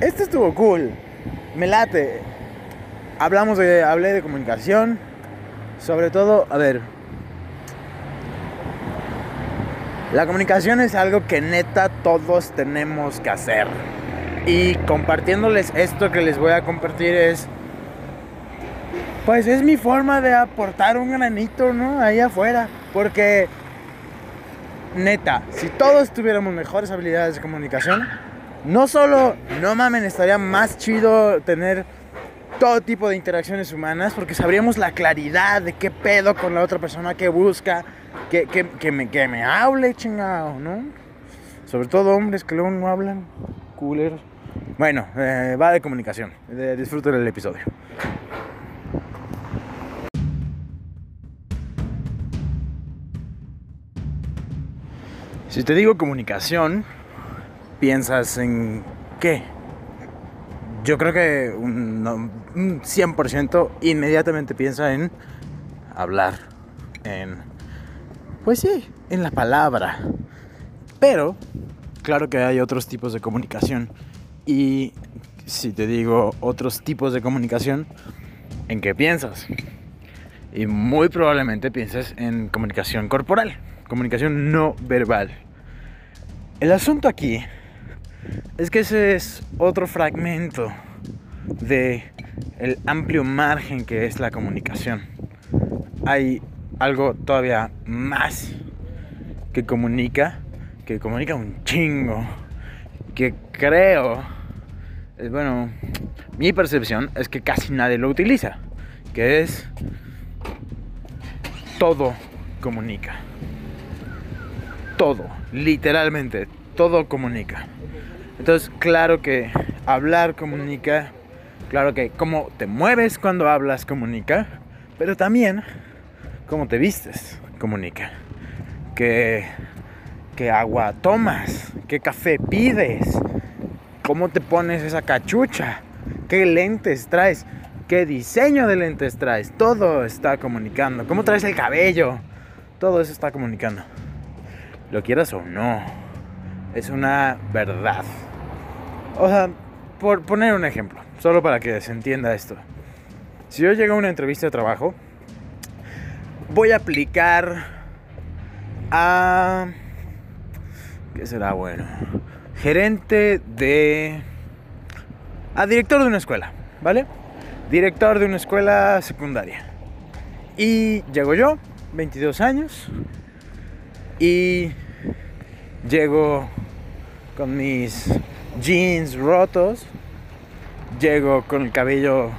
este estuvo cool. Me late. Hablamos de, hablé de comunicación. Sobre todo, a ver. La comunicación es algo que neta todos tenemos que hacer. Y compartiéndoles esto que les voy a compartir es... Pues es mi forma de aportar un granito, ¿no? Ahí afuera. Porque... Neta, si todos tuviéramos mejores habilidades de comunicación, no solo, no mamen, estaría más chido tener todo tipo de interacciones humanas porque sabríamos la claridad de qué pedo con la otra persona que busca, que, que, me, que me hable, chingado, ¿no? Sobre todo hombres que luego no hablan, culeros. Bueno, eh, va de comunicación. disfruten el episodio. Si te digo comunicación, piensas en qué? Yo creo que un, 100% inmediatamente piensa en hablar, en, pues sí, en la palabra. Pero, claro que hay otros tipos de comunicación. Y si te digo otros tipos de comunicación, ¿en qué piensas? Y muy probablemente pienses en comunicación corporal, comunicación no verbal. El asunto aquí es que ese es otro fragmento de el amplio margen que es la comunicación. Hay algo todavía más que comunica, que comunica un chingo, que creo, bueno, mi percepción es que casi nadie lo utiliza, que es todo comunica. Todo, literalmente, todo comunica. Entonces, claro que hablar comunica, claro que cómo te mueves cuando hablas comunica, pero también cómo te vistes comunica. Que, qué agua tomas, qué café pides, cómo te pones esa cachucha, qué lentes traes, qué diseño de lentes traes, todo está comunicando, cómo traes el cabello, todo eso está comunicando. Lo quieras o no, es una verdad. O sea, por poner un ejemplo, solo para que se entienda esto. Si yo llego a una entrevista de trabajo, voy a aplicar a... ¿Qué será bueno? Gerente de... A director de una escuela, ¿vale? Director de una escuela secundaria. Y llego yo, 22 años, y llego con mis jeans rotos, llego con el cabello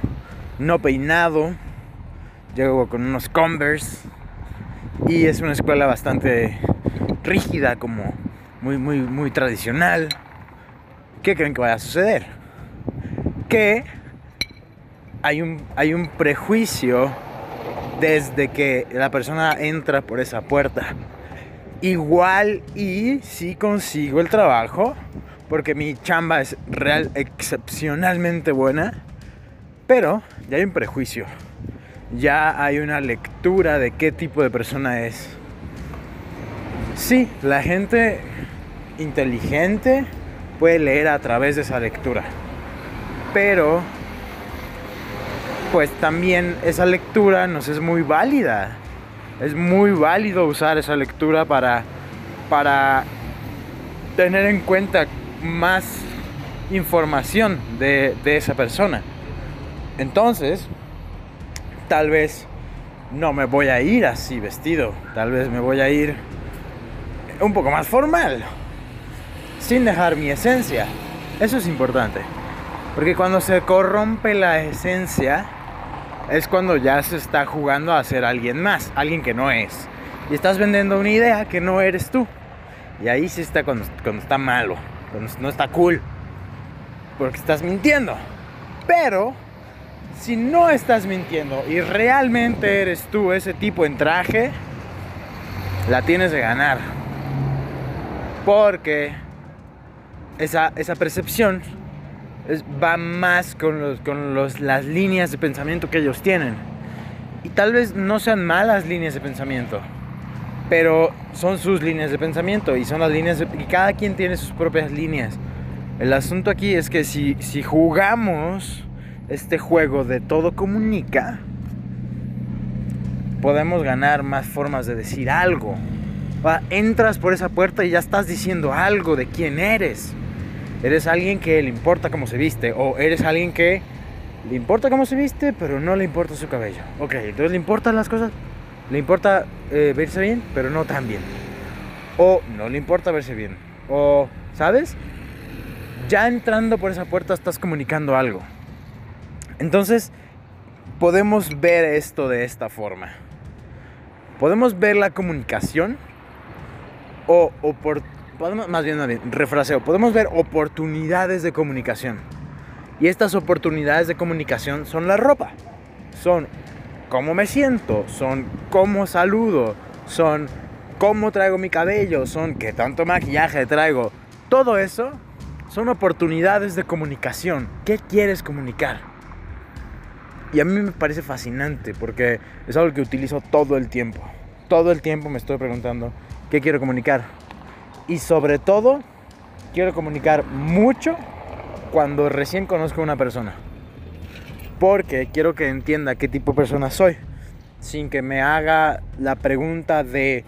no peinado, llego con unos Converse y es una escuela bastante rígida, como muy, muy, muy tradicional. ¿Qué creen que vaya a suceder? Que hay un, hay un prejuicio desde que la persona entra por esa puerta. Igual y si consigo el trabajo, porque mi chamba es real excepcionalmente buena, pero ya hay un prejuicio, ya hay una lectura de qué tipo de persona es. Sí, la gente inteligente puede leer a través de esa lectura, pero pues también esa lectura nos es muy válida. Es muy válido usar esa lectura para, para tener en cuenta más información de, esa persona. Entonces, tal vez no me voy a ir así vestido, tal vez me voy a ir un poco más formal, sin dejar mi esencia. Eso es importante, porque cuando se corrompe la esencia, es cuando ya se está jugando a ser alguien más, alguien que no es. Y estás vendiendo una idea que no eres tú. Y ahí sí está cuando, cuando está malo no está cool. Porque estás mintiendo. Pero, si no estás mintiendo y realmente eres tú ese tipo en traje, la tienes de ganar. Porque esa, esa percepción va más con, los, con los, las líneas de pensamiento que ellos tienen. Y tal vez no sean malas líneas de pensamiento pero son sus líneas de pensamiento y son las líneas y cada quien tiene sus propias líneas El asunto aquí es que si, si jugamos este juego de todo comunica, podemos ganar más formas de decir algo. entras por esa puerta y ya estás diciendo algo de quién eres. Eres alguien que le importa cómo se viste o eres alguien que le importa cómo se viste pero no le importa su cabello. Ok, entonces le importan las cosas, le importa eh, verse bien pero no tan bien. O no le importa verse bien. O, ¿sabes? Ya entrando por esa puerta estás comunicando algo. Entonces, podemos ver esto de esta forma podemos ver la comunicación o, por, podemos, más bien, más bien, refraseo, podemos ver oportunidades de comunicación. Y estas oportunidades de comunicación son la ropa. Son cómo me siento, son cómo saludo, son cómo traigo mi cabello, son qué tanto maquillaje traigo. Todo eso son oportunidades de comunicación. ¿Qué quieres comunicar? Y a mí me parece fascinante porque es algo que utilizo todo el tiempo. Todo el tiempo me estoy preguntando qué quiero comunicar. Y sobre todo, quiero comunicar mucho cuando recién conozco a una persona. Porque quiero que entienda qué tipo de persona soy. Sin que me haga la pregunta de,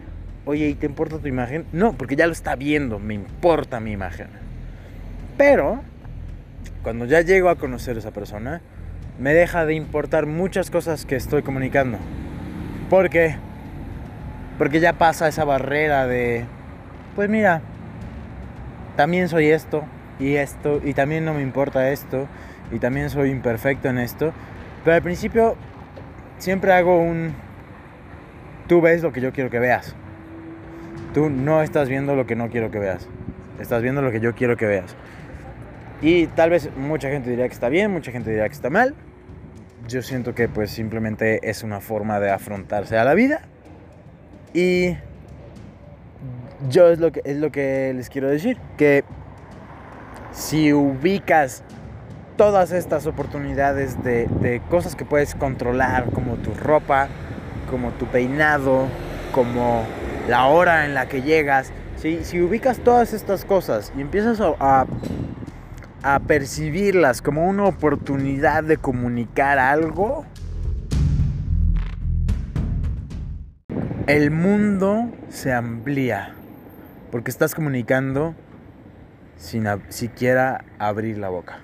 oye, ¿y te importa tu imagen? No, porque ya lo está viendo, me importa mi imagen. Pero, cuando ya llego a conocer a esa persona, me deja de importar muchas cosas que estoy comunicando. Porque, porque ya pasa esa barrera de, pues mira, también soy esto y esto y también no me importa esto y también soy imperfecto en esto. Pero al principio siempre hago un, tú ves lo que yo quiero que veas. Tú no estás viendo lo que no quiero que veas. Estás viendo lo que yo quiero que veas. Y tal vez mucha gente diría que está bien, mucha gente diría que está mal yo siento que pues simplemente es una forma de afrontarse a la vida. Y yo es lo que, es lo que les quiero decir, que si ubicas todas estas oportunidades de, cosas que puedes controlar, como tu ropa, como tu peinado, como la hora en la que llegas, si, si ubicas todas estas cosas y empiezas a a percibirlas como una oportunidad de comunicar algo, el mundo se amplía porque estás comunicando sin siquiera abrir la boca.